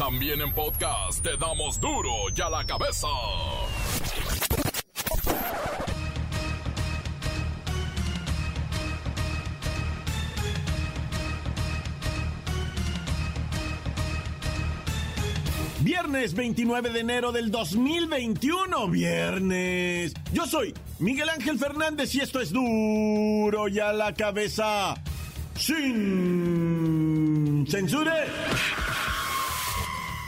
También en podcast te damos duro y a la cabeza. Viernes 29 de enero del 2021. Viernes. Yo soy Miguel Ángel Fernández y esto es duro y a la cabeza. Sin censure.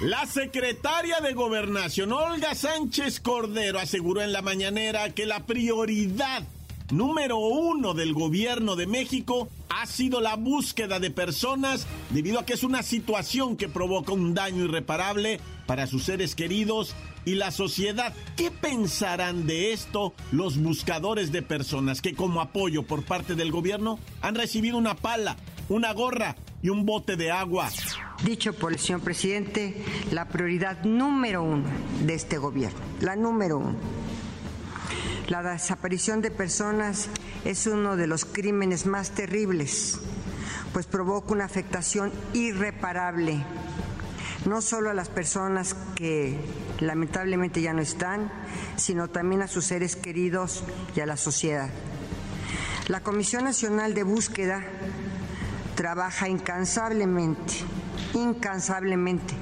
La secretaria de Gobernación, Olga Sánchez Cordero, aseguró en la mañanera que la prioridad número uno del gobierno de México ha sido la búsqueda de personas debido a que es una situación que provoca un daño irreparable para sus seres queridos y la sociedad. ¿Qué pensarán de esto los buscadores de personas que como apoyo por parte del gobierno han recibido una pala, una gorra y un bote de agua? Dicho por el señor presidente, la prioridad número uno de este gobierno, la número uno la desaparición de personas es uno de los crímenes más terribles, pues provoca una afectación irreparable, no solo a las personas que lamentablemente ya no están, sino también a sus seres queridos y a la sociedad. La Comisión Nacional de Búsqueda trabaja incansablemente, incansablemente,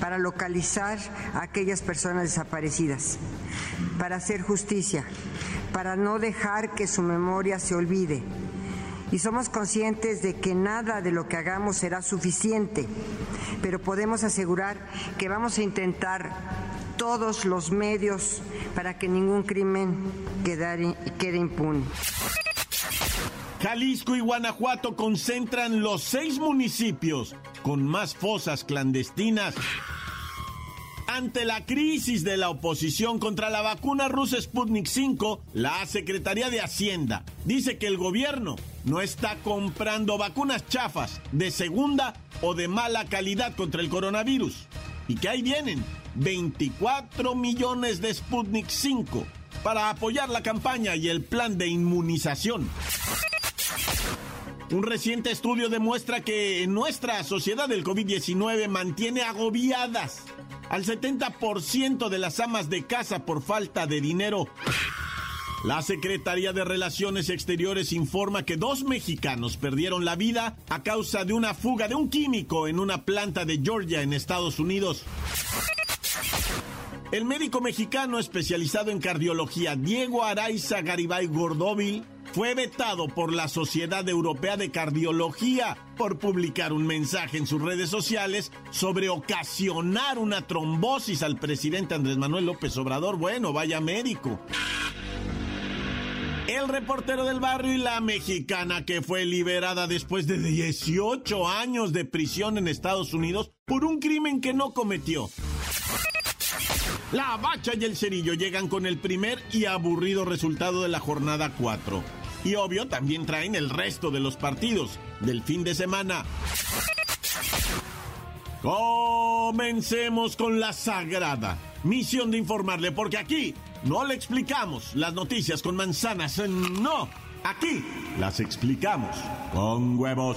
para localizar a aquellas personas desaparecidas, para hacer justicia, para no dejar que su memoria se olvide. Y somos conscientes de que nada de lo que hagamos será suficiente, pero podemos asegurar que vamos a intentar todos los medios para que ningún crimen quede, impune. Jalisco y Guanajuato concentran los seis municipios con más fosas clandestinas ante la crisis de la oposición contra la vacuna rusa Sputnik 5, la Secretaría de Hacienda dice que el gobierno no está comprando vacunas chafas de segunda o de mala calidad contra el coronavirus y que ahí vienen 24 millones de Sputnik 5 para apoyar la campaña y el plan de inmunización. Un reciente estudio demuestra que nuestra sociedad del COVID-19 mantiene agobiadas al 70% de las amas de casa por falta de dinero. La Secretaría de Relaciones Exteriores informa que dos mexicanos perdieron la vida a causa de una fuga de un químico en una planta de Georgia en Estados Unidos. El médico mexicano especializado en cardiología Diego Araiza Garibay Gordóvil fue vetado por la Sociedad Europea de Cardiología por publicar un mensaje en sus redes sociales sobre ocasionar una trombosis al presidente Andrés Manuel López Obrador. Bueno, vaya médico. El reportero del barrio y la mexicana que fue liberada después de 18 años de prisión en Estados Unidos por un crimen que no cometió. La bacha y el cerillo llegan con el primer y aburrido resultado de la jornada 4. Y obvio, también traen el resto de los partidos del fin de semana. Comencemos con la sagrada misión de informarle, porque aquí no le explicamos las noticias con manzanas, no, aquí las explicamos con huevos.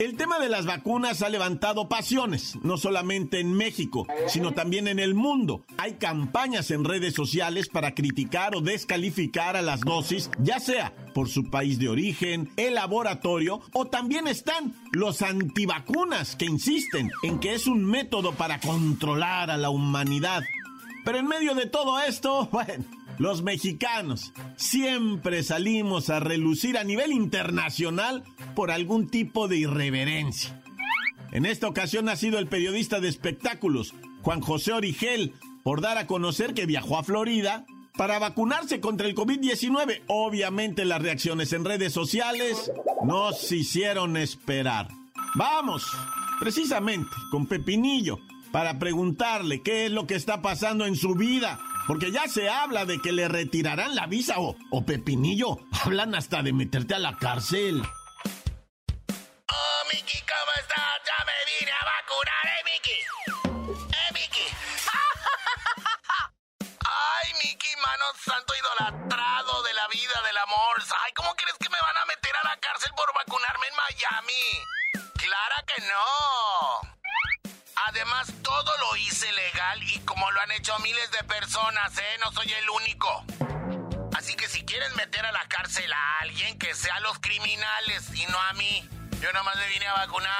El tema de las vacunas ha levantado pasiones, no solamente en México, sino también en el mundo. Hay campañas en redes sociales para criticar o descalificar a las dosis, ya sea por su país de origen, el laboratorio, o también están los antivacunas que insisten en que es un método para controlar a la humanidad. Pero en medio de todo esto, bueno, los mexicanos siempre salimos a relucir a nivel internacional por algún tipo de irreverencia. En esta ocasión ha sido el periodista de espectáculos, Juan José Origel, por dar a conocer que viajó a Florida para vacunarse contra el COVID-19. Obviamente las reacciones en redes sociales nos hicieron esperar. Vamos, precisamente, con Pepinillo para preguntarle qué es lo que está pasando en su vida. Porque ya se habla de que le retirarán la visa o, o Pepinillo, hablan hasta de meterte a la cárcel. Hice legal y como lo han hecho miles de personas, ¿eh? No soy el único. Así que si quieren meter a la cárcel a alguien, que sea los criminales y no a mí. Yo nomás me vine a vacunar.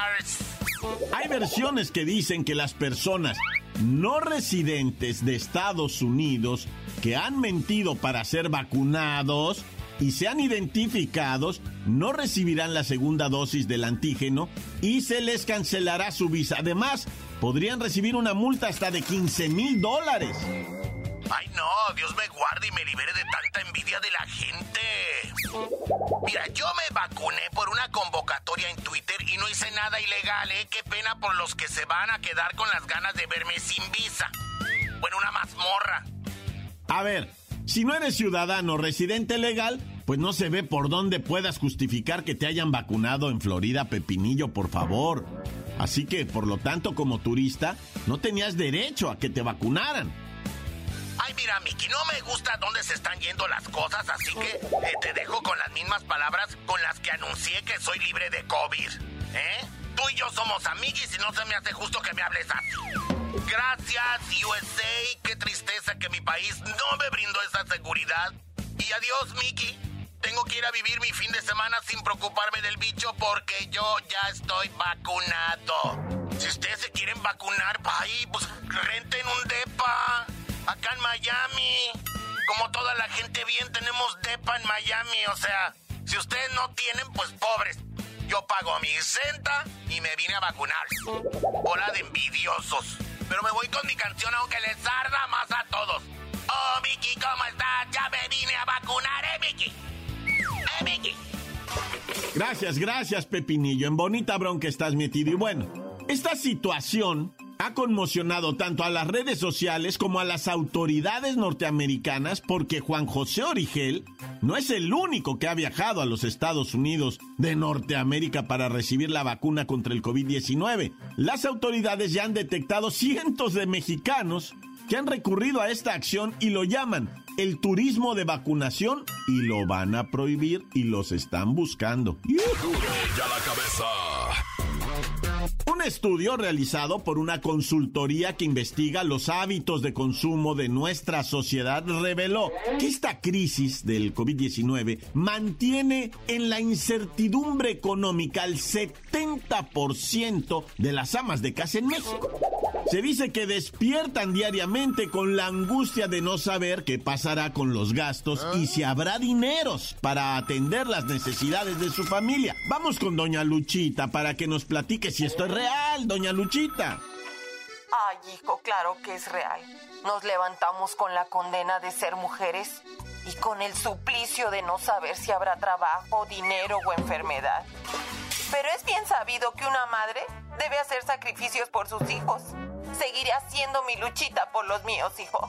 Hay versiones que dicen que las personas no residentes de Estados Unidos que han mentido para ser vacunados y sean identificados no recibirán la segunda dosis del antígeno y se les cancelará su visa. Además, podrían recibir una multa hasta de 15 mil dólares. Ay, no, Dios me guarde y me libere de tanta envidia de la gente. Mira, yo me vacuné por una convocatoria en Twitter y no hice nada ilegal, ¿eh? Qué pena por los que se van a quedar con las ganas de verme sin visa. Bueno, una mazmorra. A ver, si no eres ciudadano residente legal, pues no se ve por dónde puedas justificar que te hayan vacunado en Florida, Pepinillo, por favor. Así que, por lo tanto, como turista, no tenías derecho a que te vacunaran. Ay, mira, Miki, no me gusta dónde se están yendo las cosas, así que eh, te dejo con las mismas palabras con las que anuncié que soy libre de COVID. ¿Eh? Tú y yo somos amigos y no se me hace justo que me hables así. Gracias, USA. Qué tristeza que mi país no me brindó esa seguridad. Y adiós, Miki. Tengo que ir a vivir mi fin de semana sin preocuparme del bicho porque yo ya estoy vacunado. Si ustedes se quieren vacunar, ahí, pues renten un DEPA. Acá en Miami. Como toda la gente bien, tenemos DEPA en Miami. O sea, si ustedes no tienen, pues pobres. Yo pago mi renta y me vine a vacunar. Hola de envidiosos. Pero me voy con mi canción aunque les arda más a todos. Oh, Mickey, ¿cómo estás? Ya me vine a vacunar, ¿eh, Mickey? Gracias, gracias, Pepinillo. En bonita bronca estás metido. Y bueno, esta situación ha conmocionado tanto a las redes sociales como a las autoridades norteamericanas porque Juan José Origel no es el único que ha viajado a los Estados Unidos de Norteamérica para recibir la vacuna contra el COVID-19. Las autoridades ya han detectado cientos de mexicanos que han recurrido a esta acción y lo llaman el turismo de vacunación y lo van a prohibir y los están buscando. Ya la cabeza. Un estudio realizado por una consultoría que investiga los hábitos de consumo de nuestra sociedad reveló que esta crisis del COVID-19 mantiene en la incertidumbre económica al 70% de las amas de casa en México. Se dice que despiertan diariamente con la angustia de no saber qué pasará con los gastos y si habrá dineros para atender las necesidades de su familia. Vamos con doña Luchita para que nos platique si esto es real, doña Luchita. Ay, hijo, claro que es real. Nos levantamos con la condena de ser mujeres y con el suplicio de no saber si habrá trabajo, dinero o enfermedad. Pero es bien sabido que una madre debe hacer sacrificios por sus hijos. Seguiré haciendo mi luchita por los míos, hijo.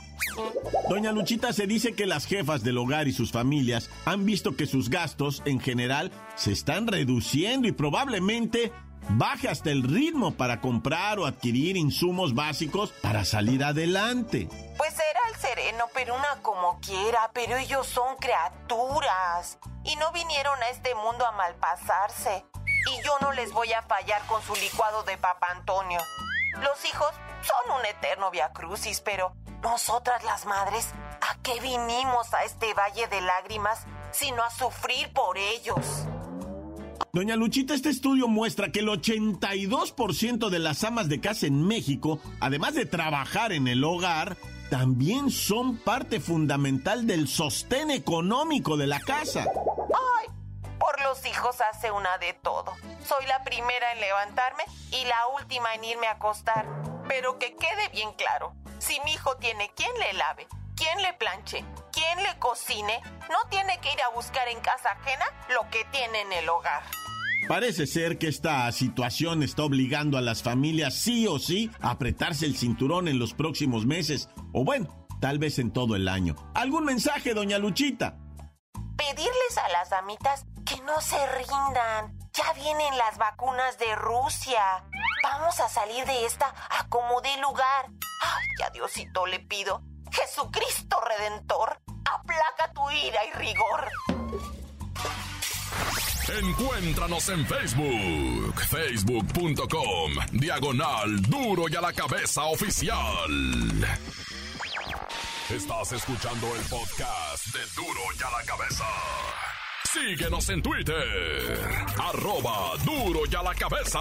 Doña Luchita se dice que las jefas del hogar y sus familias han visto que sus gastos en general se están reduciendo y probablemente baje hasta el ritmo para comprar o adquirir insumos básicos para salir adelante. Pues será el sereno, pero una como quiera, pero ellos son criaturas y no vinieron a este mundo a malpasarse. Y yo no les voy a fallar con su licuado de Papa Antonio. Los hijos son un eterno viacrucis, pero nosotras las madres, ¿a qué vinimos a este valle de lágrimas sino a sufrir por ellos? Doña Luchita, este estudio muestra que el 82% de las amas de casa en México, además de trabajar en el hogar, también son parte fundamental del sostén económico de la casa. Ay, por los hijos hace una de todo. Soy la primera en levantarme y la última en irme a acostar. Pero que quede bien claro, si mi hijo tiene quien le lave, quien le planche, quien le cocine, no tiene que ir a buscar en casa ajena lo que tiene en el hogar. Parece ser que esta situación está obligando a las familias sí o sí a apretarse el cinturón en los próximos meses, o bueno, tal vez en todo el año. ¿Algún mensaje, doña Luchita? Pedirles a las damitas que no se rindan. Ya vienen las vacunas de Rusia. Vamos a salir de esta a como dé lugar. Ay, a Diosito le pido. Jesucristo Redentor, aplaca tu ira y rigor. Encuéntranos en Facebook, facebook.com, diagonal duro y a la cabeza oficial. Estás escuchando el podcast de duro y a la cabeza. Síguenos en Twitter, arroba duro y a la cabeza.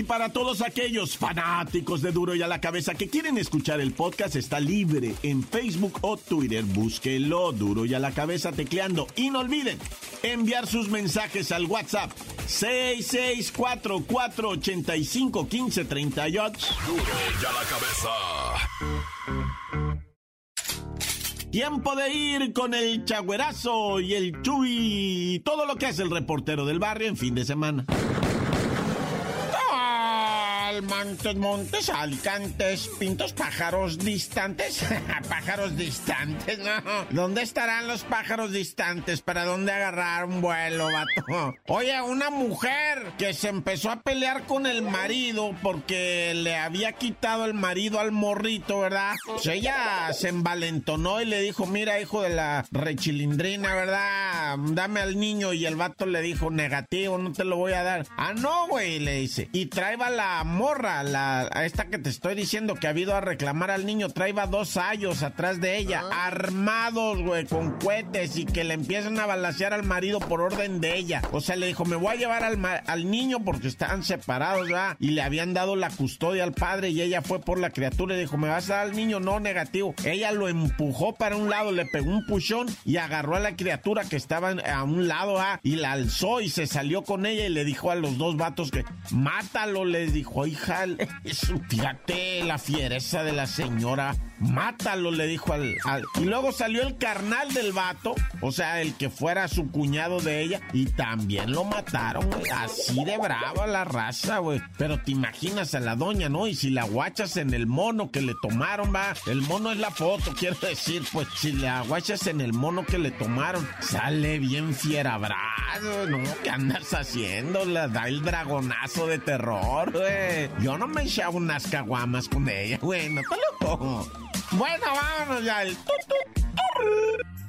Y para todos aquellos fanáticos de Duro y a la Cabeza que quieren escuchar el podcast, está libre en Facebook o Twitter. Búsquelo Duro y a la Cabeza tecleando. Y no olviden enviar sus mensajes al WhatsApp 6644851538. Duro y a la Cabeza. Tiempo de ir con el chagüerazo y el chuy. Todo lo que hace el reportero del barrio en fin de semana. Montes, montes, alicantes, pintos, pájaros distantes. pájaros distantes, ¿no? ¿Dónde estarán los pájaros distantes? ¿Para dónde agarrar un vuelo, vato? Oye, una mujer que se empezó a pelear con el marido porque le había quitado el marido al morrito, ¿verdad? Pues ella se envalentonó y le dijo, mira, hijo de la rechilindrina, ¿verdad? Dame al niño. Y el vato le dijo, negativo, no te lo voy a dar. Ah, no, güey, le dice. Y traeba la morra, la, a esta que te estoy diciendo que ha habido a reclamar al niño, traeba dos años atrás de ella, armados, güey, con cohetes y que le empiezan a balasear al marido por orden de ella. O sea, le dijo, me voy a llevar al, al niño porque estaban separados, ¿verdad? Y le habían dado la custodia al padre y ella fue por la criatura y dijo, ¿me vas a dar al niño? No, negativo. Ella lo empujó para un lado, le pegó un puchón y agarró a la criatura que estaba a un lado, ¿ah? Y la alzó y se salió con ella y le dijo a los dos vatos que, mátalo, les dijo, hija, la fiereza de la señora. Mátalo, le dijo al, Y luego salió el carnal del vato, o sea, el que fuera su cuñado de ella, y también lo mataron, Así de brava la raza, güey. Pero te imaginas a la doña, ¿no? Y si la guachas en el mono que le tomaron, va. El mono es la foto, quiero decir, pues si la guachas en el mono que le tomaron, sale bien fiera bravo, ¿no? ¿Qué andas haciendo? Le da el dragonazo de terror, güey. Yo no me echaba unas caguamas con ella, güey, no te lo Bueno, vámonos ya. El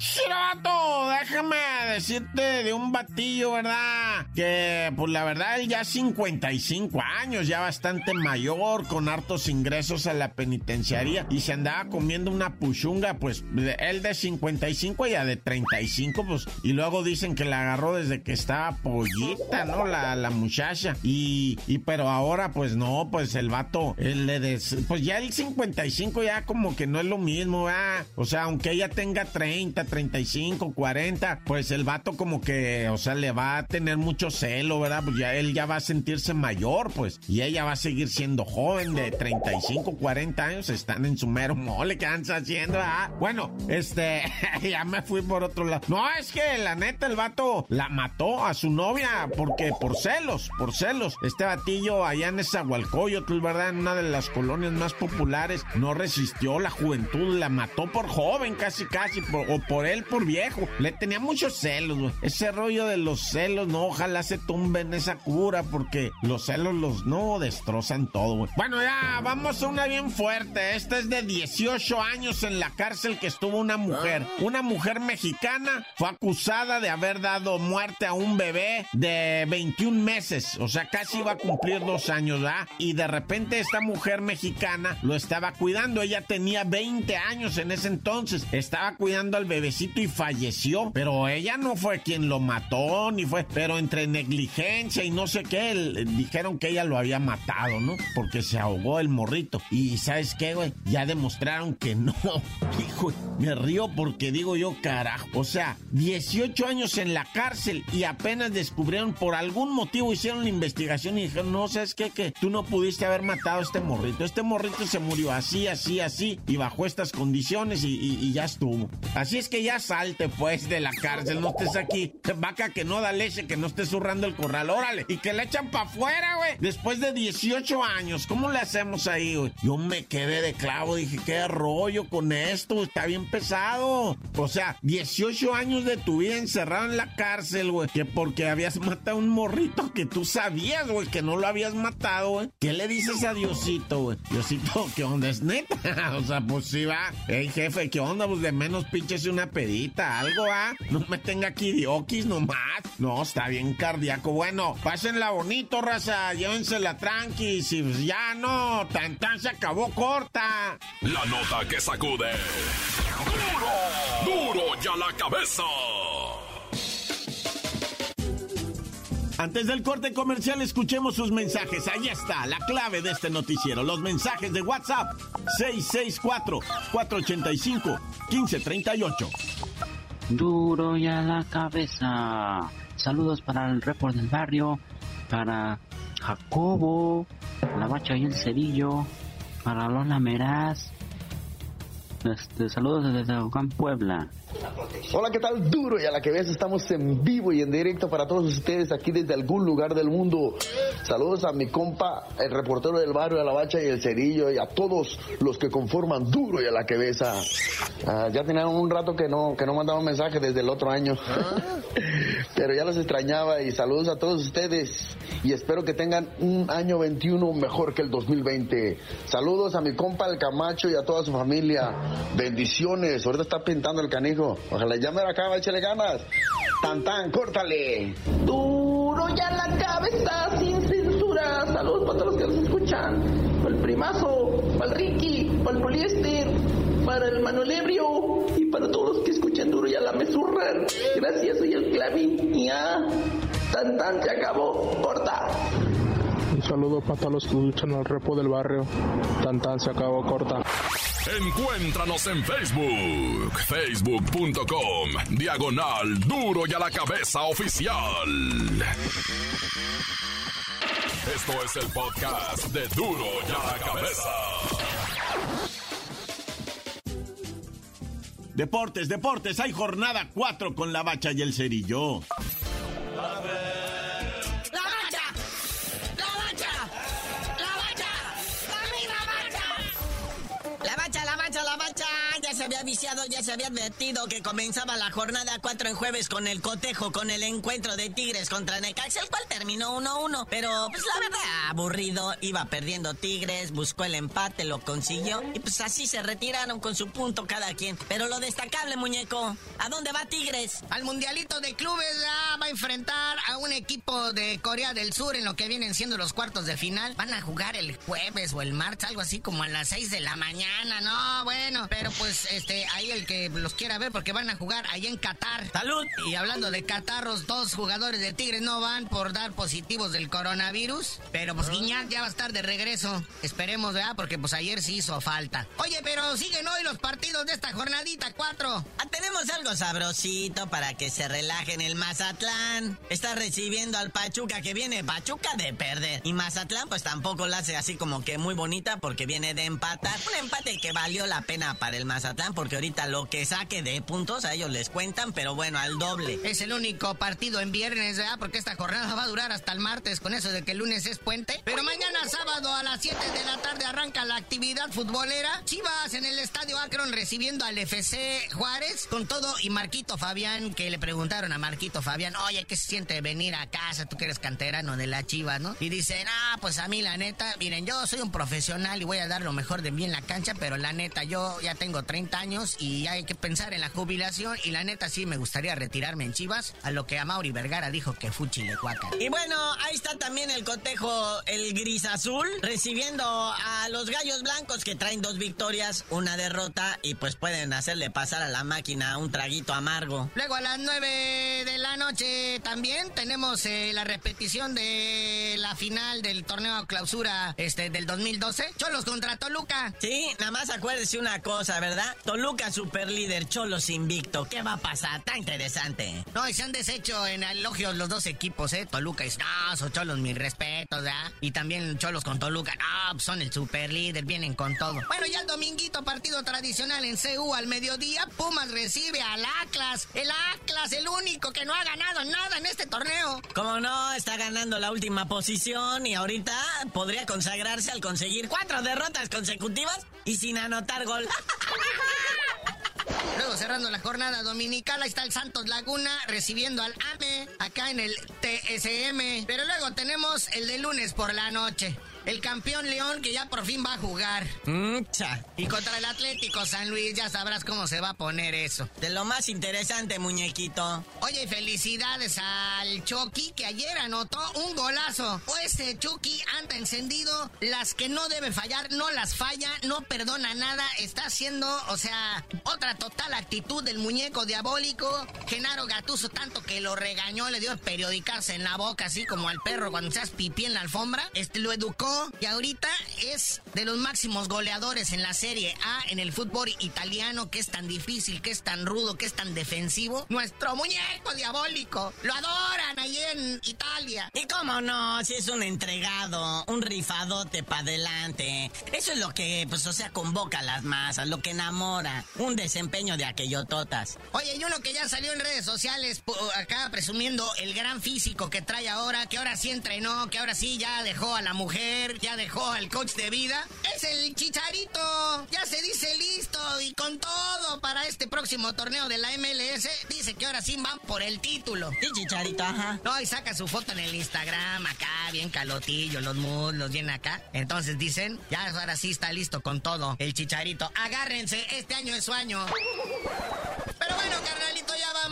Chirato, déjame decirte de un batillo, ¿verdad? Que, pues la verdad, ya 55 años, ya bastante mayor, con hartos ingresos a la penitenciaría y se andaba comiendo una puchunga, pues él de 55 y ya de 35, pues, y luego dicen que la agarró desde que estaba pollita, ¿no? La, la muchacha. Y, y, pero ahora, pues no, pues el vato, él le des, pues ya el 55 ya como que no es lo mismo, ¿verdad? O sea, aunque ella tenga 30, 35, 40, pues el vato como que, o sea, le va a tener mucho celo, ¿verdad? Pues ya él ya va a sentirse mayor, pues, y ella va a seguir siendo joven de 35, 40 años, están en su mero mole, ¿qué andan haciendo? Ah? Bueno, este, ya me fui por otro lado. No, es que la neta el vato la mató a su novia porque por celos, por celos. Este batillo allá en esa Hualcoyotl, ¿verdad? En una de las colonias más populares, no resistió la juventud, la mató por joven, casi, casi, o por él por viejo. Le tenía muchos celos, güey. Ese rollo de los celos, no, ojalá se tumben esa cura porque los celos los no destrozan todo, güey. Bueno, ya, vamos a una bien fuerte. Esta es de 18 años en la cárcel que estuvo una mujer. Una mujer mexicana fue acusada de haber dado muerte a un bebé de 21 meses. O sea, casi iba a cumplir dos años, ¿verdad? Y de repente esta mujer mexicana lo estaba cuidando. Ella tenía 20 años en ese entonces. Estaba cuidando al bebé y falleció. Pero ella no fue quien lo mató, ni fue. Pero entre negligencia y no sé qué, dijeron que ella lo había matado, ¿no? Porque se ahogó el morrito. Y ¿sabes qué, güey? Ya demostraron que no. Hijo, me río porque digo yo, carajo. O sea, 18 años en la cárcel y apenas descubrieron por algún motivo, hicieron la investigación y dijeron, no, ¿sabes qué? Que tú no pudiste haber matado a este morrito. Este morrito se murió así, así, así y bajo estas condiciones y, y ya estuvo. Así es que ya salte, pues, de la cárcel, no estés aquí. Vaca que no da leche, que no esté zurrando el corral, órale. Y que le echan para afuera, güey. Después de 18 años, ¿cómo le hacemos ahí, güey? Yo me quedé de clavo, dije, qué rollo con esto, está bien pesado. O sea, 18 años de tu vida encerrado en la cárcel, güey, que porque habías matado a un morrito que tú sabías, güey, que no lo habías matado, güey. ¿Qué le dices a Diosito, güey? Diosito, ¿qué onda? ¿Es neta? o sea, pues sí va. Ey, jefe, ¿qué onda? Pues de menos pinches una pedita, algo, ¿ah? No me tenga aquí diokis nomás. No, está bien cardíaco. Bueno, pásenla bonito, raza. Llévensela tranqui. Si ya no, tan tan se acabó corta. La nota que sacude. ¡Duro! ¡Duro ya la cabeza! Antes del corte comercial, escuchemos sus mensajes. Ahí está, la clave de este noticiero. Los mensajes de WhatsApp. 664-485-1538. Duro y a la cabeza. Saludos para el report del barrio, para Jacobo, la bacha y el cerillo, para Lola Meraz. Este, saludos desde Juan Puebla. Hola, ¿qué tal? Duro y a la que ves, estamos en vivo y en directo para todos ustedes aquí desde algún lugar del mundo. Saludos a mi compa, el reportero del barrio, a la bacha y el cerillo y a todos los que conforman Duro y a la que ves. Ah, ya tenían un rato que no, que no mandaban mensaje desde el otro año. Pero ya los extrañaba y saludos a todos ustedes y espero que tengan un año 21 mejor que el 2020. Saludos a mi compa el Camacho y a toda su familia. Bendiciones. Ahorita está pintando el canijo. Ojalá ya me la acaba, échale ganas. Tan tan, córtale. Duro ya la cabeza, sin censura. Saludos para todos los que nos escuchan. Para el primazo, para el Ricky, para el poliéster, para el Manuel Ebrio y para todos los que escuchan duro ya la mesurra. Gracias, soy el Clavín. Ya, tan tan, se acabó. Corta. Un saludo para todos los que escuchan al repo del barrio. Tan tan se acabó corta. Encuéntranos en Facebook, facebook.com, diagonal duro y a la cabeza oficial. Esto es el podcast de duro y a la cabeza. Deportes, deportes, hay jornada 4 con la bacha y el cerillo. Viciado, ya se había advertido que comenzaba la jornada 4 en jueves con el cotejo, con el encuentro de Tigres contra Necaxa, el cual terminó 1-1. Pero, pues la verdad, aburrido, iba perdiendo Tigres, buscó el empate, lo consiguió. Y pues así se retiraron con su punto cada quien. Pero lo destacable, muñeco, ¿a dónde va Tigres? Al Mundialito de Clubes va a enfrentar a un equipo de Corea del Sur en lo que vienen siendo los cuartos de final. Van a jugar el jueves o el martes, algo así como a las 6 de la mañana. No, bueno, pero pues este, ahí el que los quiera ver porque van a jugar ahí en Qatar. ¡Salud! Y hablando de Qatarros, dos jugadores de Tigres no van por dar positivos del coronavirus, pero pues Guiñac ya va a estar de regreso. Esperemos, ¿verdad? Porque pues ayer sí hizo falta. Oye, pero siguen hoy los partidos de esta jornadita 4. Ah, tenemos algo sabrosito para que se relajen el Mazatlán. Está recibiendo al Pachuca que viene Pachuca de perder. Y Mazatlán pues tampoco la hace así como que muy bonita porque viene de empatar. Un empate que valió la pena para el Mazatlán porque ahorita lo que saque de puntos a ellos les cuentan, pero bueno, al doble. Es el único partido en viernes, ¿verdad? Porque esta jornada va a durar hasta el martes con eso de que el lunes es puente. Pero mañana sábado a las 7 de la tarde arranca la actividad futbolera. Chivas en el Estadio Akron recibiendo al FC Juárez con todo y Marquito Fabián que le preguntaron a Marquito Fabián, oye, ¿qué se siente venir a casa? Tú que eres canterano de la Chivas, ¿no? Y dicen, ah, pues a mí la neta, miren, yo soy un profesional y voy a dar lo mejor de mí en la cancha, pero la neta, yo ya tengo 30 años y hay que pensar en la jubilación y la neta sí me gustaría retirarme en Chivas, a lo que a Mauri Vergara dijo que fue chilecuaca. Y bueno, ahí está también el cotejo, el gris azul, recibiendo a los gallos blancos que traen dos victorias, una derrota y pues pueden hacerle pasar a la máquina un traguito amargo. Luego a las 9 de la noche también tenemos eh, la repetición de la final del torneo clausura este del 2012. Cholos contra Toluca. Sí, nada más acuérdese una cosa, ¿verdad? Toluca super líder, Cholos invicto. ¿Qué va a pasar? Tan interesante. No, y se han deshecho en elogios los dos equipos, ¿eh? Toluca y no, Cholos mis respetos, ¿verdad? Y también Cholos con Toluca, no, pues son el super líder, vienen con todo. Bueno, ya el dominguito, partido tradicional en CU al mediodía, Pumas recibe al Atlas. El Atlas, el único que no ha ganado nada en este torneo. Como no, está ganando la última posición y ahorita podría consagrarse al conseguir cuatro derrotas consecutivas y sin anotar gol. Cerrando la jornada dominical, ahí está el Santos Laguna recibiendo al AME acá en el TSM. Pero luego tenemos el de lunes por la noche. El campeón León que ya por fin va a jugar. Mucha. Y contra el Atlético San Luis ya sabrás cómo se va a poner eso. De lo más interesante, muñequito. Oye, felicidades al Chucky que ayer anotó un golazo. O ese Chucky anda encendido. Las que no debe fallar, no las falla, no perdona nada. Está haciendo, o sea, otra total actitud del muñeco diabólico. Genaro Gatuso tanto que lo regañó, le dio periodicarse en la boca, así como al perro cuando se hace pipí en la alfombra. Este lo educó y ahorita es de los máximos goleadores en la Serie A en el fútbol italiano, que es tan difícil, que es tan rudo, que es tan defensivo. Nuestro muñeco diabólico. Lo adoran ahí en Italia. Y cómo no, si es un entregado, un rifadote para adelante. Eso es lo que, pues, o sea, convoca a las masas, lo que enamora. Un desempeño de aquellototas. Oye, y uno que ya salió en redes sociales acá presumiendo el gran físico que trae ahora, que ahora sí entrenó, que ahora sí ya dejó a la mujer ya dejó al coach de vida. Es el Chicharito. Ya se dice listo y con todo para este próximo torneo de la MLS. Dice que ahora sí van por el título. Y Chicharito, ajá. No, y saca su foto en el Instagram acá, bien calotillo, los muslos bien acá. Entonces dicen, ya ahora sí está listo con todo. El Chicharito. Agárrense, este año es su año.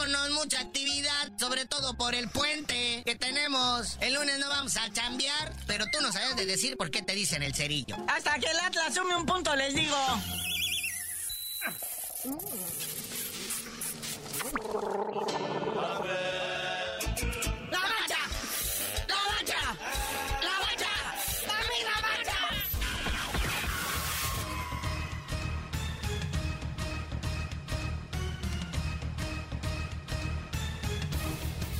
Mucha actividad, sobre todo por el puente que tenemos. El lunes no vamos a chambear, pero tú no sabes de decir por qué te dicen el cerillo. Hasta que el Atlas sume un punto, les digo.